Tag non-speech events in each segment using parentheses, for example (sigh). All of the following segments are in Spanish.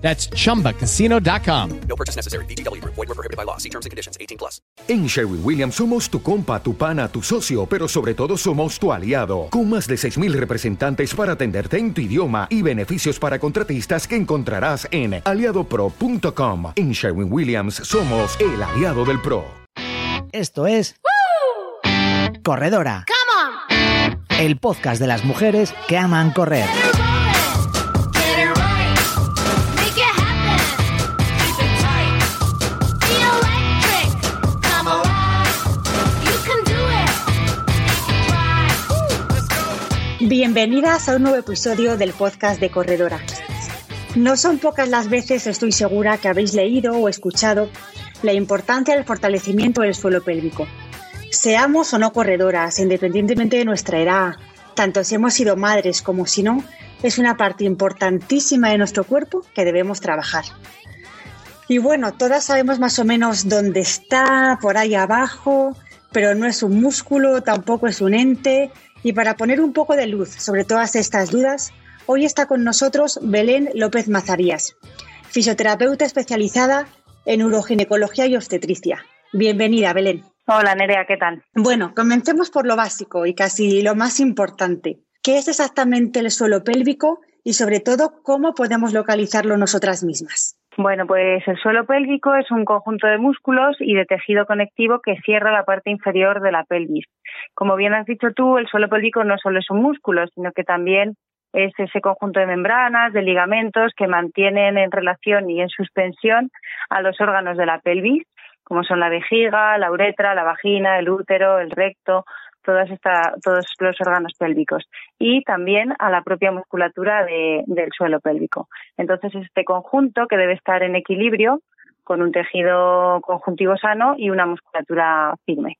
That's chumbacasino.com. No purchase necessary. BGW. Void were prohibited by law. See terms and conditions. 18 plus. En Sherwin Williams somos tu compa, tu pana, tu socio, pero sobre todo somos tu aliado, con más de 6.000 representantes para atenderte en tu idioma y beneficios para contratistas que encontrarás en aliadopro.com. En Sherwin Williams somos el aliado del PRO. Esto es Corredora. El podcast de las mujeres que aman correr. Bienvenidas a un nuevo episodio del podcast de Corredora. No son pocas las veces, estoy segura, que habéis leído o escuchado la importancia del fortalecimiento del suelo pélvico. Seamos o no corredoras, independientemente de nuestra edad, tanto si hemos sido madres como si no, es una parte importantísima de nuestro cuerpo que debemos trabajar. Y bueno, todas sabemos más o menos dónde está, por ahí abajo, pero no es un músculo, tampoco es un ente. Y para poner un poco de luz sobre todas estas dudas, hoy está con nosotros Belén López Mazarías, fisioterapeuta especializada en uroginecología y obstetricia. Bienvenida, Belén. Hola Nerea, ¿qué tal? Bueno, comencemos por lo básico y casi lo más importante. ¿Qué es exactamente el suelo pélvico y sobre todo cómo podemos localizarlo nosotras mismas? Bueno, pues el suelo pélvico es un conjunto de músculos y de tejido conectivo que cierra la parte inferior de la pelvis. Como bien has dicho tú, el suelo pélvico no solo es un músculo, sino que también es ese conjunto de membranas, de ligamentos que mantienen en relación y en suspensión a los órganos de la pelvis como son la vejiga, la uretra, la vagina, el útero, el recto, todas esta, todos los órganos pélvicos y también a la propia musculatura de, del suelo pélvico. Entonces, este conjunto que debe estar en equilibrio con un tejido conjuntivo sano y una musculatura firme.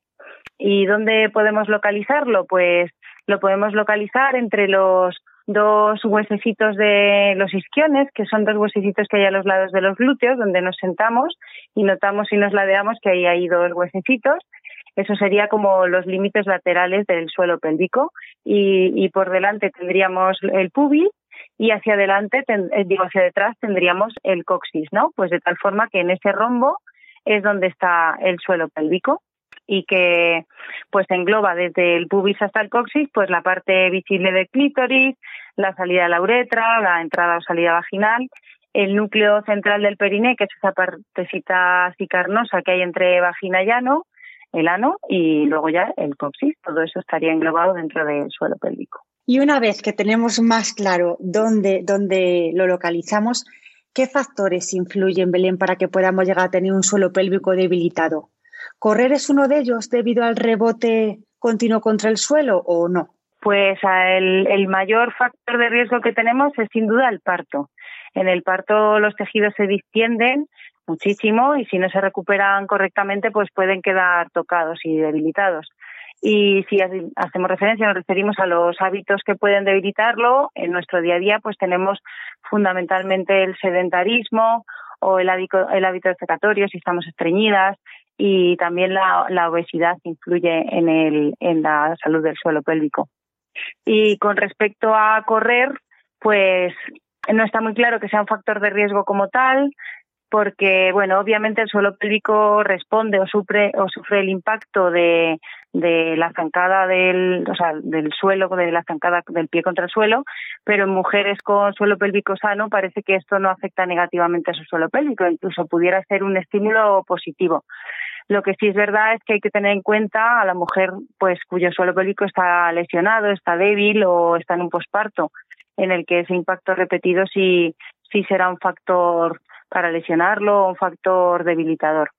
¿Y dónde podemos localizarlo? Pues lo podemos localizar entre los dos huesecitos de los isquiones, que son dos huesecitos que hay a los lados de los glúteos, donde nos sentamos y notamos y nos ladeamos que ahí hay dos huesecitos. Eso sería como los límites laterales del suelo pélvico. Y, por delante tendríamos el pubis y hacia adelante, eh, digo hacia detrás, tendríamos el coxis, ¿no? Pues de tal forma que en ese rombo es donde está el suelo pélvico y que pues engloba desde el pubis hasta el coxis pues la parte visible del clítoris, la salida de la uretra, la entrada o salida vaginal, el núcleo central del periné, que es esa partecita así que hay entre vagina y ano, el ano y luego ya el coxis, todo eso estaría englobado dentro del suelo pélvico. Y una vez que tenemos más claro dónde, dónde lo localizamos, ¿qué factores influyen, Belén, para que podamos llegar a tener un suelo pélvico debilitado? ¿Correr es uno de ellos debido al rebote continuo contra el suelo o no? Pues el, el mayor factor de riesgo que tenemos es sin duda el parto. En el parto los tejidos se distienden muchísimo y si no se recuperan correctamente pues pueden quedar tocados y debilitados. Y si hacemos referencia, nos referimos a los hábitos que pueden debilitarlo, en nuestro día a día pues tenemos fundamentalmente el sedentarismo o el hábito, el hábito defecatorio si estamos estreñidas, y también la, obesidad influye en, el, en la salud del suelo pélvico. Y con respecto a correr, pues no está muy claro que sea un factor de riesgo como tal, porque, bueno, obviamente el suelo pélvico responde o sufre, o sufre el impacto de, la zancada del, o sea, del suelo, de la zancada del pie contra el suelo, pero en mujeres con suelo pélvico sano parece que esto no afecta negativamente a su suelo pélvico, incluso pudiera ser un estímulo positivo. Lo que sí es verdad es que hay que tener en cuenta a la mujer pues cuyo suelo pélvico está lesionado, está débil o está en un posparto, en el que ese impacto repetido sí, sí será un factor para lesionarlo o un factor debilitador.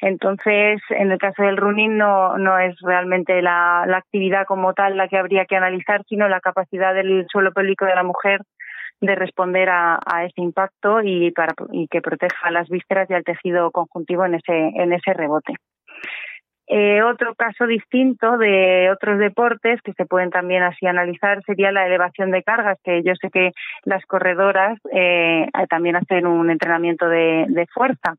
Entonces, en el caso del running no, no es realmente la, la actividad como tal la que habría que analizar, sino la capacidad del suelo pélvico de la mujer de responder a, a ese impacto y, para, y que proteja las vísceras y al tejido conjuntivo en ese, en ese rebote. Eh, otro caso distinto de otros deportes que se pueden también así analizar sería la elevación de cargas, que yo sé que las corredoras eh, también hacen un entrenamiento de, de fuerza,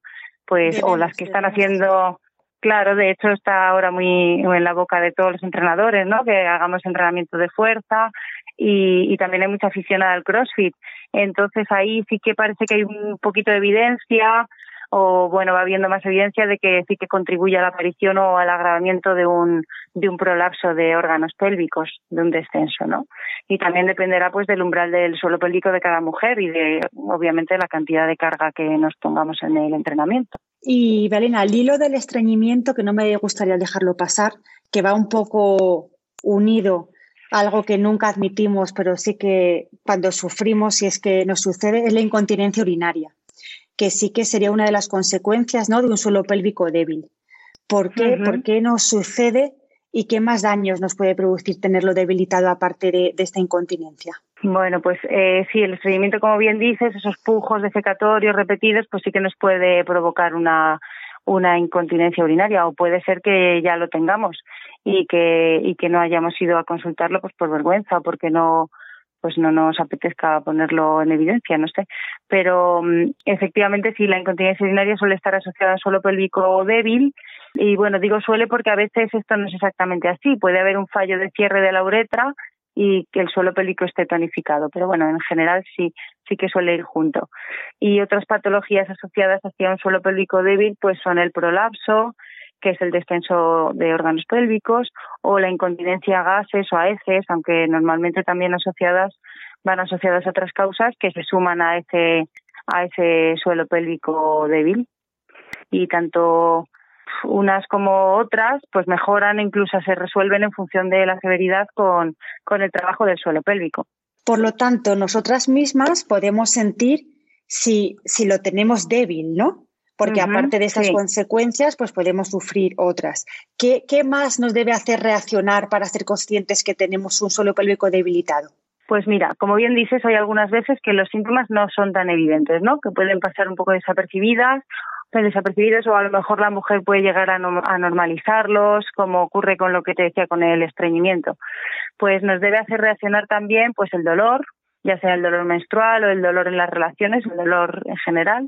pues o las que están haciendo, claro, de hecho está ahora muy en la boca de todos los entrenadores, ¿no? Que hagamos entrenamiento de fuerza y, y también hay mucha afición al CrossFit. Entonces ahí sí que parece que hay un poquito de evidencia o bueno, va habiendo más evidencia de que sí que contribuye a la aparición o al agravamiento de un, de un prolapso de órganos pélvicos, de un descenso, ¿no? Y también dependerá pues del umbral del suelo pélvico de cada mujer y de, obviamente, la cantidad de carga que nos pongamos en el entrenamiento. Y Belén, al hilo del estreñimiento, que no me gustaría dejarlo pasar, que va un poco unido algo que nunca admitimos, pero sí que cuando sufrimos, si es que nos sucede, es la incontinencia urinaria, que sí que sería una de las consecuencias ¿no? de un suelo pélvico débil. ¿Por qué? ¿Por qué nos sucede y qué más daños nos puede producir tenerlo debilitado aparte de, de esta incontinencia? Bueno, pues eh, sí, el estreñimiento, como bien dices, esos pujos defecatorios repetidos, pues sí que nos puede provocar una, una incontinencia urinaria o puede ser que ya lo tengamos y que, y que no hayamos ido a consultarlo pues por vergüenza o porque no pues no nos apetezca ponerlo en evidencia, no sé. Pero mm, efectivamente sí, la incontinencia urinaria suele estar asociada a un suelo pélvico débil y bueno, digo suele porque a veces esto no es exactamente así. Puede haber un fallo de cierre de la uretra y que el suelo pélvico esté tonificado, pero bueno, en general sí, sí que suele ir junto. Y otras patologías asociadas hacia un suelo pélvico débil pues son el prolapso, que es el descenso de órganos pélvicos, o la incontinencia a gases o a heces, aunque normalmente también asociadas van asociadas a otras causas que se suman a ese a ese suelo pélvico débil. Y tanto unas como otras pues mejoran e incluso se resuelven en función de la severidad con, con el trabajo del suelo pélvico. Por lo tanto, nosotras mismas podemos sentir si, si lo tenemos débil, ¿no? Porque aparte de estas sí. consecuencias, pues podemos sufrir otras. ¿Qué, ¿Qué más nos debe hacer reaccionar para ser conscientes que tenemos un suelo pélvico debilitado? Pues mira, como bien dices, hay algunas veces que los síntomas no son tan evidentes, ¿no? Que pueden pasar un poco desapercibidas, pues desapercibidos o a lo mejor la mujer puede llegar a, no- a normalizarlos, como ocurre con lo que te decía con el estreñimiento. Pues nos debe hacer reaccionar también, pues el dolor, ya sea el dolor menstrual o el dolor en las relaciones, el dolor en general,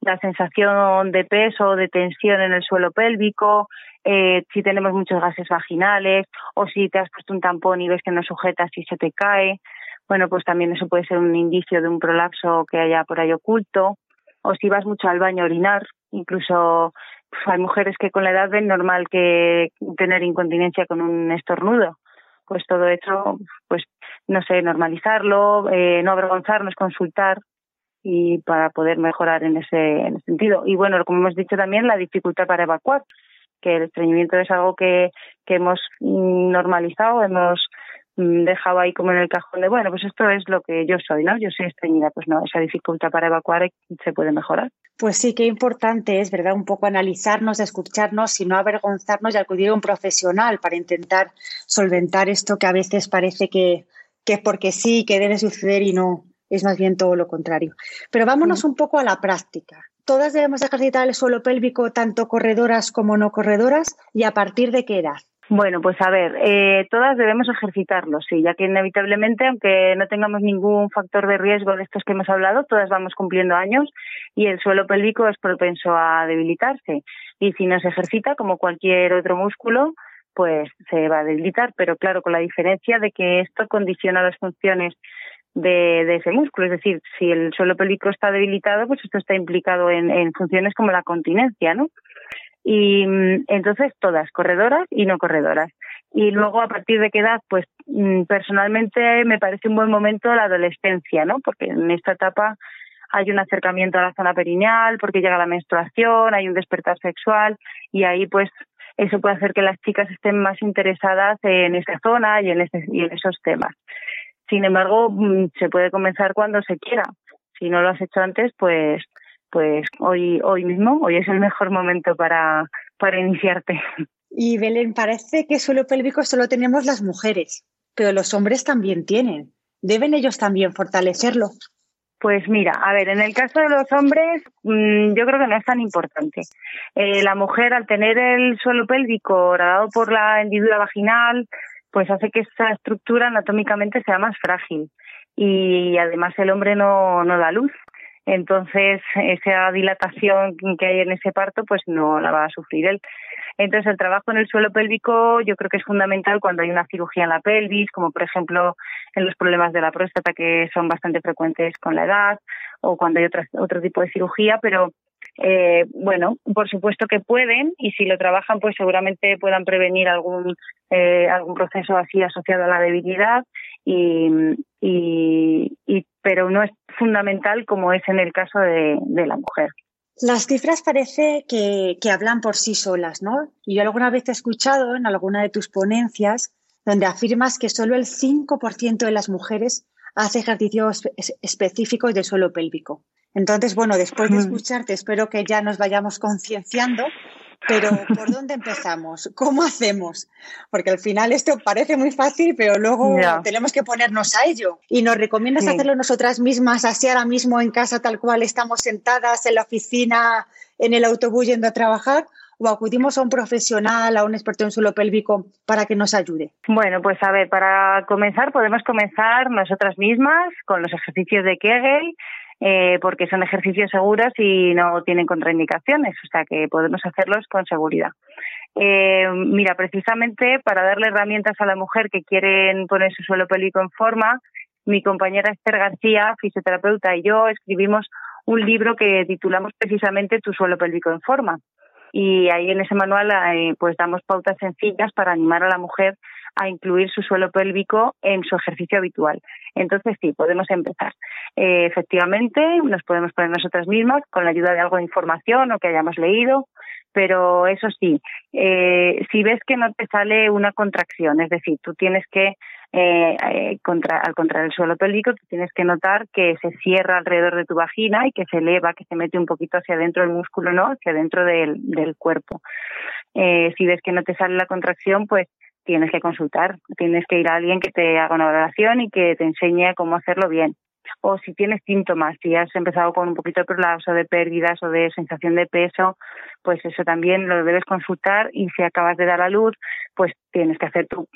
la sensación de peso de tensión en el suelo pélvico, eh, si tenemos muchos gases vaginales o si te has puesto un tampón y ves que no sujetas y se te cae. Bueno, pues también eso puede ser un indicio de un prolapso que haya por ahí oculto. O si vas mucho al baño a orinar, incluso pues, hay mujeres que con la edad ven normal que tener incontinencia con un estornudo. Pues todo eso, pues no sé, normalizarlo, eh, no avergonzarnos, consultar y para poder mejorar en ese, en ese sentido. Y bueno, como hemos dicho también, la dificultad para evacuar, que el estreñimiento es algo que, que hemos normalizado, hemos mm, dejado ahí como en el cajón de, bueno, pues esto es lo que yo soy, ¿no? Yo soy estreñida, pues no, esa dificultad para evacuar se puede mejorar. Pues sí, qué importante es, ¿verdad? Un poco analizarnos, escucharnos y no avergonzarnos y acudir a un profesional para intentar solventar esto que a veces parece que, que es porque sí, que debe suceder y no, es más bien todo lo contrario. Pero vámonos un poco a la práctica. Todas debemos ejercitar el suelo pélvico, tanto corredoras como no corredoras, y a partir de qué edad. Bueno, pues a ver, eh, todas debemos ejercitarlo, sí, ya que inevitablemente, aunque no tengamos ningún factor de riesgo de estos que hemos hablado, todas vamos cumpliendo años y el suelo pélvico es propenso a debilitarse. Y si no se ejercita, como cualquier otro músculo, pues se va a debilitar, pero claro, con la diferencia de que esto condiciona las funciones de, de ese músculo. Es decir, si el suelo pélvico está debilitado, pues esto está implicado en, en funciones como la continencia, ¿no? Y mm, entonces todas, corredoras y no corredoras. Y luego, a partir de qué edad, pues mm, personalmente me parece un buen momento la adolescencia, ¿no? Porque en esta etapa hay un acercamiento a la zona perineal, porque llega la menstruación, hay un despertar sexual y ahí pues eso puede hacer que las chicas estén más interesadas en esa zona y en, ese, y en esos temas. Sin embargo, mm, se puede comenzar cuando se quiera. Si no lo has hecho antes, pues pues hoy hoy mismo, hoy es el mejor momento para, para iniciarte. Y Belén, parece que suelo pélvico solo tenemos las mujeres, pero los hombres también tienen. ¿Deben ellos también fortalecerlo? Pues mira, a ver, en el caso de los hombres, mmm, yo creo que no es tan importante. Eh, la mujer, al tener el suelo pélvico horadado por la hendidura vaginal, pues hace que esa estructura anatómicamente sea más frágil. Y además el hombre no, no da luz. Entonces, esa dilatación que hay en ese parto, pues no la va a sufrir él. Entonces, el trabajo en el suelo pélvico yo creo que es fundamental cuando hay una cirugía en la pelvis, como por ejemplo en los problemas de la próstata que son bastante frecuentes con la edad, o cuando hay otro, otro tipo de cirugía, pero eh, bueno, por supuesto que pueden y si lo trabajan, pues seguramente puedan prevenir algún eh, algún proceso así asociado a la debilidad y, y, pero no es fundamental como es en el caso de, la mujer. Las cifras parece que, que, hablan por sí solas, ¿no? Y yo alguna vez he escuchado en alguna de tus ponencias donde afirmas que solo el 5% de las mujeres hace ejercicios específicos de suelo pélvico. Entonces, bueno, después de escucharte, espero que ya nos vayamos concienciando, pero ¿por (laughs) dónde empezamos? ¿Cómo hacemos? Porque al final esto parece muy fácil, pero luego yeah. tenemos que ponernos a ello. ¿Y nos recomiendas sí. hacerlo nosotras mismas, así ahora mismo en casa, tal cual estamos sentadas en la oficina, en el autobús yendo a trabajar? o acudimos a un profesional, a un experto en suelo pélvico para que nos ayude? Bueno, pues a ver, para comenzar podemos comenzar nosotras mismas con los ejercicios de Kegel, eh, porque son ejercicios seguros y no tienen contraindicaciones, o sea que podemos hacerlos con seguridad. Eh, mira, precisamente para darle herramientas a la mujer que quieren poner su suelo pélvico en forma, mi compañera Esther García, fisioterapeuta, y yo escribimos un libro que titulamos precisamente Tu suelo pélvico en forma y ahí en ese manual eh, pues damos pautas sencillas para animar a la mujer a incluir su suelo pélvico en su ejercicio habitual. Entonces sí, podemos empezar. Eh, efectivamente, nos podemos poner nosotras mismas con la ayuda de algo de información o que hayamos leído, pero eso sí, eh, si ves que no te sale una contracción, es decir, tú tienes que eh, contra, al contraer el suelo pélvico, tú tienes que notar que se cierra alrededor de tu vagina y que se eleva, que se mete un poquito hacia adentro del músculo, ¿no? Hacia adentro del, del cuerpo. Si ves que no te sale la contracción, pues tienes que consultar, tienes que ir a alguien que te haga una valoración y que te enseñe cómo hacerlo bien. O si tienes síntomas, si has empezado con un poquito de prolapso, de pérdidas o de sensación de peso, pues eso también lo debes consultar y si acabas de dar a luz, pues tienes que hacer tu,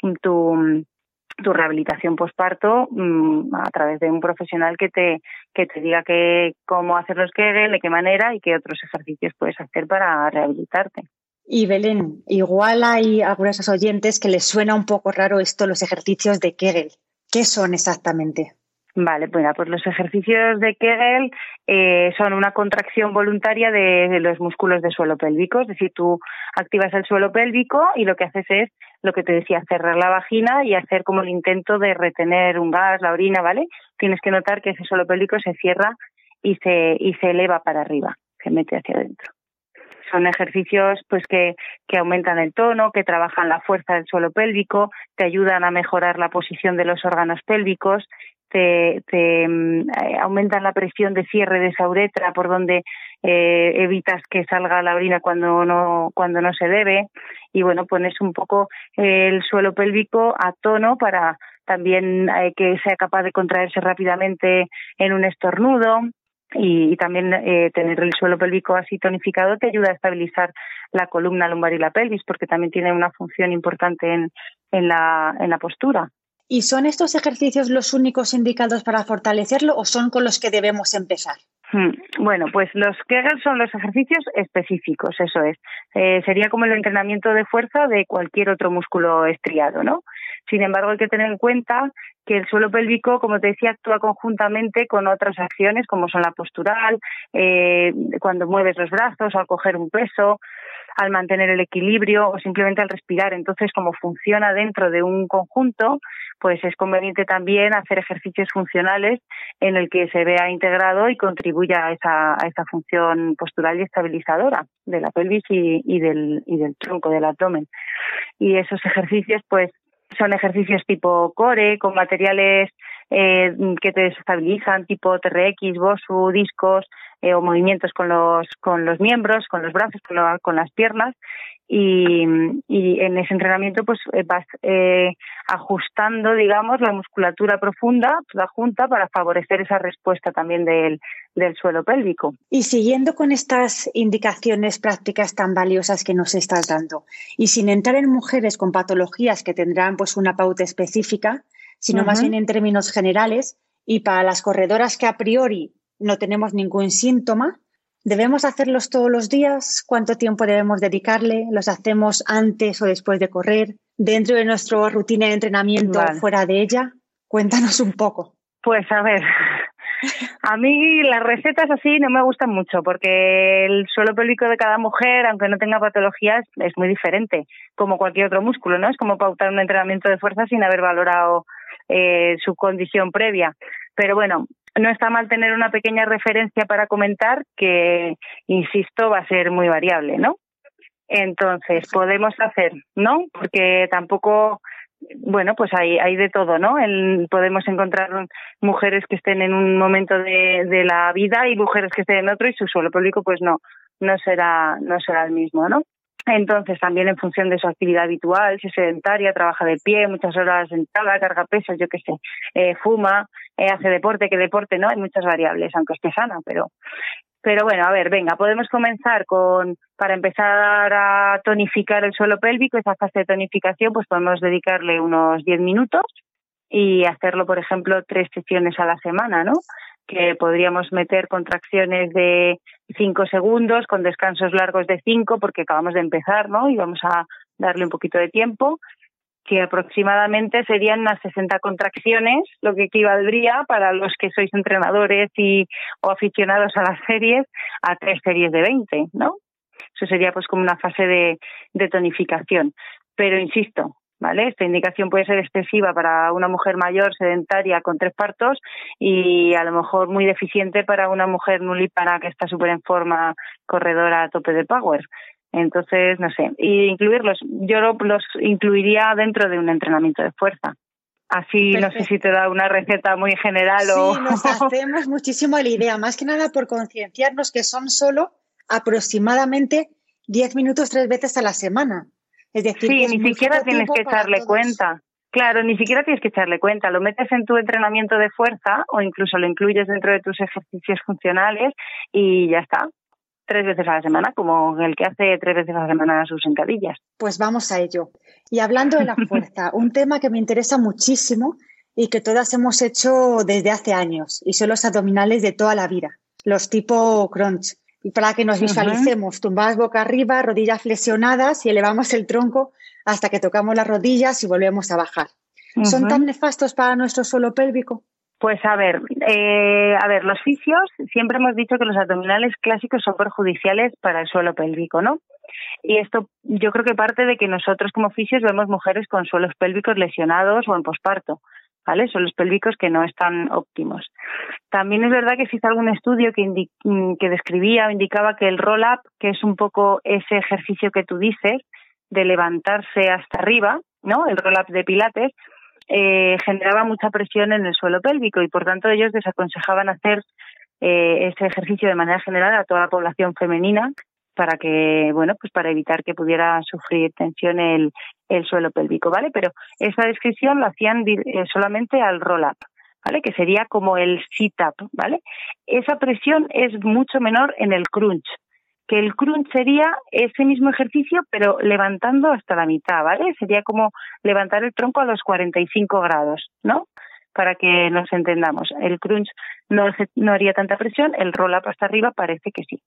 tu rehabilitación posparto mmm, a través de un profesional que te que te diga que cómo hacer los Kegel, de qué manera y qué otros ejercicios puedes hacer para rehabilitarte. Y Belén, igual hay algunos oyentes que les suena un poco raro esto, los ejercicios de Kegel. ¿Qué son exactamente? Vale, bueno, pues los ejercicios de Kegel eh, son una contracción voluntaria de, de, los músculos de suelo pélvico, es decir, tú activas el suelo pélvico y lo que haces es lo que te decía, cerrar la vagina y hacer como el intento de retener un gas, la orina, ¿vale? Tienes que notar que ese suelo pélvico se cierra y se, y se eleva para arriba, se mete hacia adentro. Son ejercicios pues que, que aumentan el tono, que trabajan la fuerza del suelo pélvico, te ayudan a mejorar la posición de los órganos pélvicos, te, te eh, aumentan la presión de cierre de esa uretra por donde eh, evitas que salga la orina cuando no cuando no se debe. Y bueno pones un poco el suelo pélvico a tono para también eh, que sea capaz de contraerse rápidamente en un estornudo y, y también eh, tener el suelo pélvico así tonificado te ayuda a estabilizar la columna lumbar y la pelvis porque también tiene una función importante en, en, la, en la postura. ¿Y son estos ejercicios los únicos indicados para fortalecerlo o son con los que debemos empezar? Bueno, pues los Kegel son los ejercicios específicos, eso es. Eh, sería como el entrenamiento de fuerza de cualquier otro músculo estriado, ¿no? Sin embargo, hay que tener en cuenta que el suelo pélvico, como te decía, actúa conjuntamente con otras acciones como son la postural, eh, cuando mueves los brazos, al coger un peso, al mantener el equilibrio o simplemente al respirar. Entonces, como funciona dentro de un conjunto, pues es conveniente también hacer ejercicios funcionales en el que se vea integrado y contribuya a esa, a esa función postural y estabilizadora de la pelvis y, y, del, y del tronco, del abdomen. Y esos ejercicios, pues, son ejercicios tipo core, con materiales eh, que te desestabilizan, tipo TRX, BOSU, discos, eh, o movimientos con los, con los miembros, con los brazos, con, con las piernas. Y, y en ese entrenamiento pues eh, vas eh, ajustando, digamos, la musculatura profunda, toda junta, para favorecer esa respuesta también del, del suelo pélvico. Y siguiendo con estas indicaciones prácticas tan valiosas que nos estás dando, y sin entrar en mujeres con patologías que tendrán pues una pauta específica, sino más bien en términos generales, y para las corredoras que a priori no tenemos ningún síntoma, ¿debemos hacerlos todos los días? ¿Cuánto tiempo debemos dedicarle? ¿Los hacemos antes o después de correr? ¿Dentro de nuestra rutina de entrenamiento Vale. o fuera de ella? Cuéntanos un poco. Pues a ver, (laughs) a mí las recetas así no me gustan mucho porque el suelo pélvico de cada mujer, aunque no tenga patologías, es muy diferente, como cualquier otro músculo, ¿no? Es como pautar un entrenamiento de fuerza sin haber valorado eh, su condición previa. Pero bueno, no está mal tener una pequeña referencia para comentar que, insisto, va a ser muy variable, ¿no? Entonces, podemos hacer, ¿no? Porque tampoco bueno, pues hay, hay de todo, ¿no? El- podemos encontrar mujeres que estén en un momento de, de la vida y mujeres que estén en otro y su suelo público pues no, no será, no será el mismo, ¿no? Entonces, también en función de su actividad habitual, si es sedentaria, trabaja de pie, muchas horas sentada, carga pesos, yo qué sé, eh, fuma, eh, hace deporte, que deporte, ¿no? Hay muchas variables, aunque esté sana, pero pero bueno, a ver, venga, podemos comenzar con, para empezar a tonificar el suelo pélvico, esa fase de tonificación, pues podemos dedicarle unos 10 minutos y hacerlo, por ejemplo, tres sesiones a la semana, ¿no? Que podríamos meter contracciones de 5 segundos con descansos largos de 5 porque acabamos de empezar, ¿no? Y vamos a darle un poquito de tiempo que aproximadamente serían unas 60 contracciones, lo que equivaldría para los que sois entrenadores y o aficionados a las series a tres series de 20, ¿no? Eso sería pues como una fase de, de tonificación. Pero insisto, ¿vale? Esta indicación puede ser excesiva para una mujer mayor sedentaria con tres partos y a lo mejor muy deficiente para una mujer nulípara que está súper en forma, corredora a tope de power. Entonces, no sé, y incluirlos, yo lo- los incluiría dentro de un entrenamiento de fuerza. Así, no sé si te da una receta muy general o... Sí, nos hacemos muchísimo la idea, más que nada por concienciarnos que son solo aproximadamente 10 minutos tres veces a la semana. Es decir, Sí, es ni siquiera tienes que echarle cuenta. Claro, ni siquiera tienes que echarle cuenta. Lo metes en tu entrenamiento de fuerza o incluso lo incluyes dentro de tus ejercicios funcionales y ya está. Tres veces a la semana, como el que hace tres veces a la semana sus sentadillas. Pues vamos a ello. Y hablando de la (laughs) fuerza, un tema que me interesa muchísimo y que todas hemos hecho desde hace años, y son los abdominales de toda la vida, los tipo crunch. Y para que nos visualicemos, tumbadas boca arriba, rodillas flexionadas y elevamos el tronco hasta que tocamos las rodillas y volvemos a bajar. ¿Son tan nefastos para nuestro suelo pélvico? Pues a ver, eh, a ver, los fisios siempre hemos dicho que los abdominales clásicos son perjudiciales para el suelo pélvico, ¿no? Y esto yo creo que parte de que nosotros como fisios vemos mujeres con suelos pélvicos lesionados o en posparto, ¿vale? Suelos pélvicos que no están óptimos. También es verdad que existe algún estudio que, mm, que describía o indicaba que el roll-up, que es un poco ese ejercicio que tú dices, de levantarse hasta arriba, ¿no? El roll-up de pilates, eh, generaba mucha presión en el suelo pélvico y por tanto ellos desaconsejaban hacer eh, ese ejercicio de manera general a toda la población femenina para que, bueno, pues para evitar que pudiera sufrir tensión el, el suelo pélvico, ¿vale? Pero esa descripción lo hacían eh, solamente al roll-up, ¿vale? Que sería como el sit-up, ¿vale? Esa presión es mucho menor en el crunch, que el crunch sería ese mismo ejercicio, pero levantando hasta la mitad, ¿vale? Sería como levantar el tronco a los 45 grados, ¿no? Para que nos entendamos. El crunch no, no haría tanta presión, el roll-up hasta arriba parece que sí.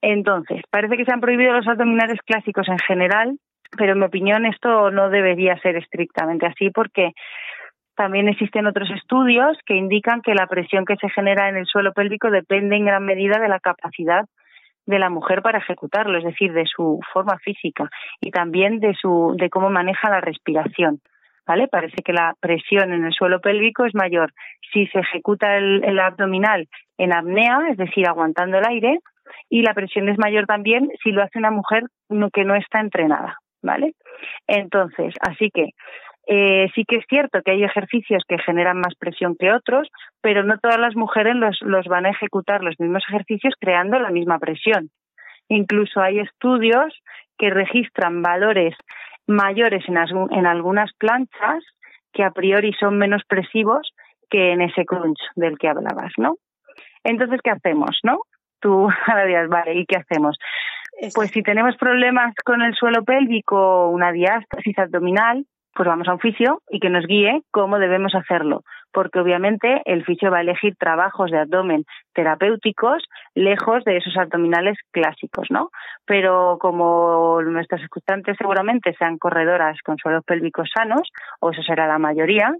Entonces, parece que se han prohibido los abdominales clásicos en general, pero en mi opinión esto no debería ser estrictamente así porque también existen otros estudios que indican que la presión que se genera en el suelo pélvico depende en gran medida de la capacidad de la mujer para ejecutarlo, es decir, de su forma física y también de su de cómo maneja la respiración. ¿Vale? Parece que la presión en el suelo pélvico es mayor si se ejecuta el, abdominal en apnea, es decir, aguantando el aire, y la presión es mayor también si lo hace una mujer que no está entrenada, ¿vale? Entonces, así que Eh, sí que es cierto que hay ejercicios que generan más presión que otros, pero no todas las mujeres los, los van a ejecutar los mismos ejercicios creando la misma presión. Incluso hay estudios que registran valores mayores en, algunas planchas que a priori son menos presivos que en ese crunch del que hablabas, ¿no? Entonces, ¿qué hacemos, no? Tú (laughs) ahora dirás, vale, ¿y qué hacemos? Pues si tenemos problemas con el suelo pélvico, una diástasis abdominal, pues vamos a un fisio y que nos guíe cómo debemos hacerlo, porque obviamente el fisio va a elegir trabajos de abdomen terapéuticos lejos de esos abdominales clásicos, ¿no? Pero como nuestras escuchantes seguramente sean corredoras con suelos pélvicos sanos, o eso será la mayoría,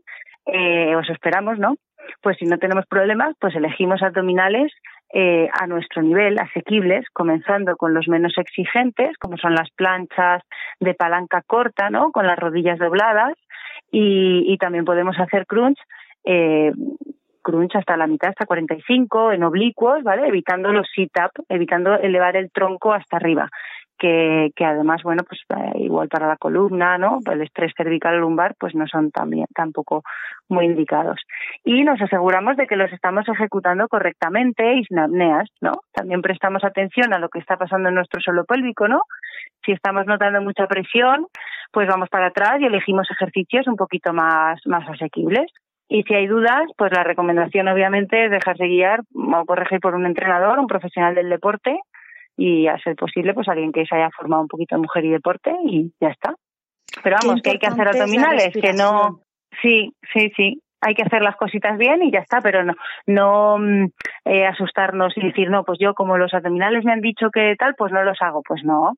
eh, os esperamos, ¿no? Pues si no tenemos problemas, pues elegimos abdominales eh, a nuestro nivel, asequibles, comenzando con los menos exigentes, como son las planchas de palanca corta, ¿no? Con las rodillas dobladas, y, y también podemos hacer crunch, eh, crunch hasta la mitad, hasta 45, en oblicuos, ¿vale? Evitando los sit-up, evitando elevar el tronco hasta arriba. Que, además, bueno, pues eh, igual para la columna, ¿no? El estrés cervical lumbar, pues no son también tampoco muy indicados. Y nos aseguramos de que los estamos ejecutando correctamente y sin apneas, ¿no? También prestamos atención a lo que está pasando en nuestro suelo pélvico, ¿no? Si estamos notando mucha presión, pues vamos para atrás y elegimos ejercicios un poquito más, más asequibles. Y si hay dudas, pues la recomendación obviamente es dejarse guiar o corregir por un entrenador, un profesional del deporte y a ser posible pues alguien que se haya formado un poquito en mujer y deporte y ya está. Pero vamos, que hay que hacer abdominales, que no... Sí, sí, sí. Hay que hacer las cositas bien y ya está, pero no, no mm, eh, asustarnos y decir, no, pues yo como los abdominales me han dicho que tal, pues no los hago. Pues no,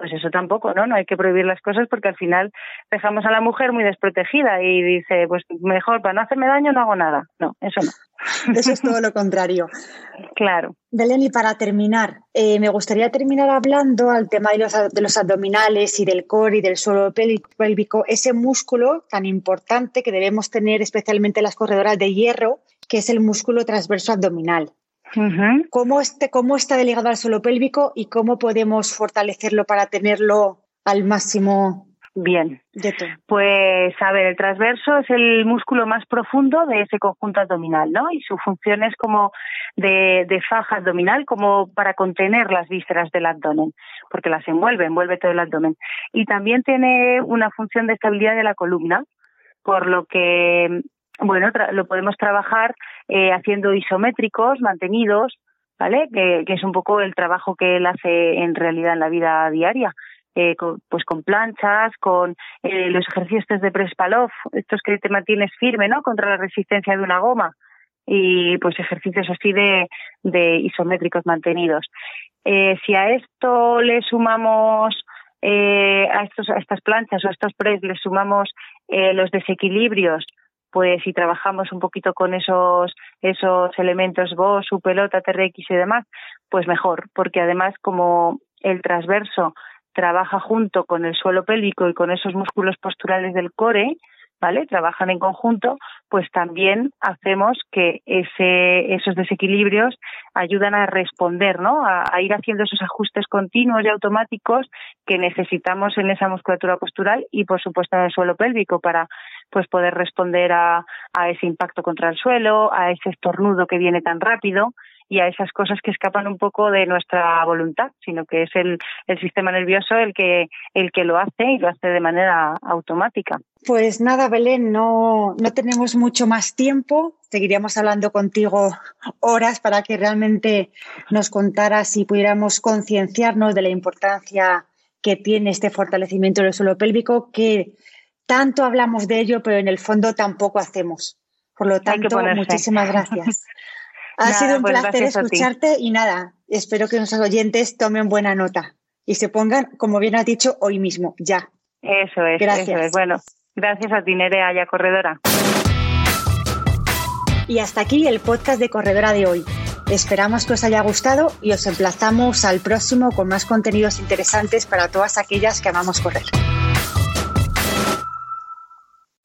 pues eso tampoco, ¿no? No hay que prohibir las cosas porque al final dejamos a la mujer muy desprotegida y dice, pues mejor para no hacerme daño no hago nada. No, eso no. (laughs) Eso es todo lo contrario. Claro. Belén, y para terminar, eh, me gustaría terminar hablando al tema de los, de los abdominales y del core y del suelo pél- pélvico, ese músculo tan importante que debemos tener especialmente las corredoras de hierro, que es el músculo transverso abdominal. ¿Cómo, este, ¿Cómo está delegado al suelo pélvico y cómo podemos fortalecerlo para tenerlo al máximo Bien. Pues, a ver, el transverso es el músculo más profundo de ese conjunto abdominal, ¿no? Y su función es como de, de faja abdominal, como para contener las vísceras del abdomen, porque las envuelve, envuelve todo el abdomen. Y también tiene una función de estabilidad de la columna, por lo que, bueno, lo podemos trabajar eh, haciendo isométricos, mantenidos, ¿vale? Que, que es un poco el trabajo que él hace en realidad en la vida diaria eh, con, pues con planchas, con eh, los ejercicios de Prespalov, estos que te mantienes firme, ¿no? Contra la resistencia de una goma y pues ejercicios así de, isométricos mantenidos. Eh, si a esto le sumamos eh, a, estos, a estas planchas o a estos press le sumamos los desequilibrios, pues si trabajamos un poquito con esos esos elementos Go, su pelota, TRX y demás, pues mejor, porque además como el transverso trabaja junto con el suelo pélvico y con esos músculos posturales del core, ¿vale? Trabajan en conjunto, pues también hacemos que ese, esos desequilibrios ayudan a responder, ¿no? A, ir haciendo esos ajustes continuos y automáticos que necesitamos en esa musculatura postural y, por supuesto, en el suelo pélvico para pues poder responder a, a ese impacto contra el suelo, a ese estornudo que viene tan rápido y a esas cosas que escapan un poco de nuestra voluntad, sino que es el, el sistema nervioso el que, el que lo hace y lo hace de manera automática. Pues nada, Belén, no, no tenemos mucho más tiempo. Seguiríamos hablando contigo horas para que realmente nos contaras y pudiéramos concienciarnos de la importancia que tiene este fortalecimiento del suelo pélvico, que tanto hablamos de ello, pero en el fondo tampoco hacemos. Por lo tanto, muchísimas gracias. (laughs) Ha nada, sido un pues placer escucharte y nada, espero que nuestros oyentes tomen buena nota y se pongan, como bien has dicho, hoy mismo, ya. Eso es, gracias. Eso es. Bueno, gracias a ti, Nerea, ya corredora. Y hasta aquí el podcast de Corredora de hoy. Esperamos que os haya gustado y os emplazamos al próximo con más contenidos interesantes para todas aquellas que amamos correr.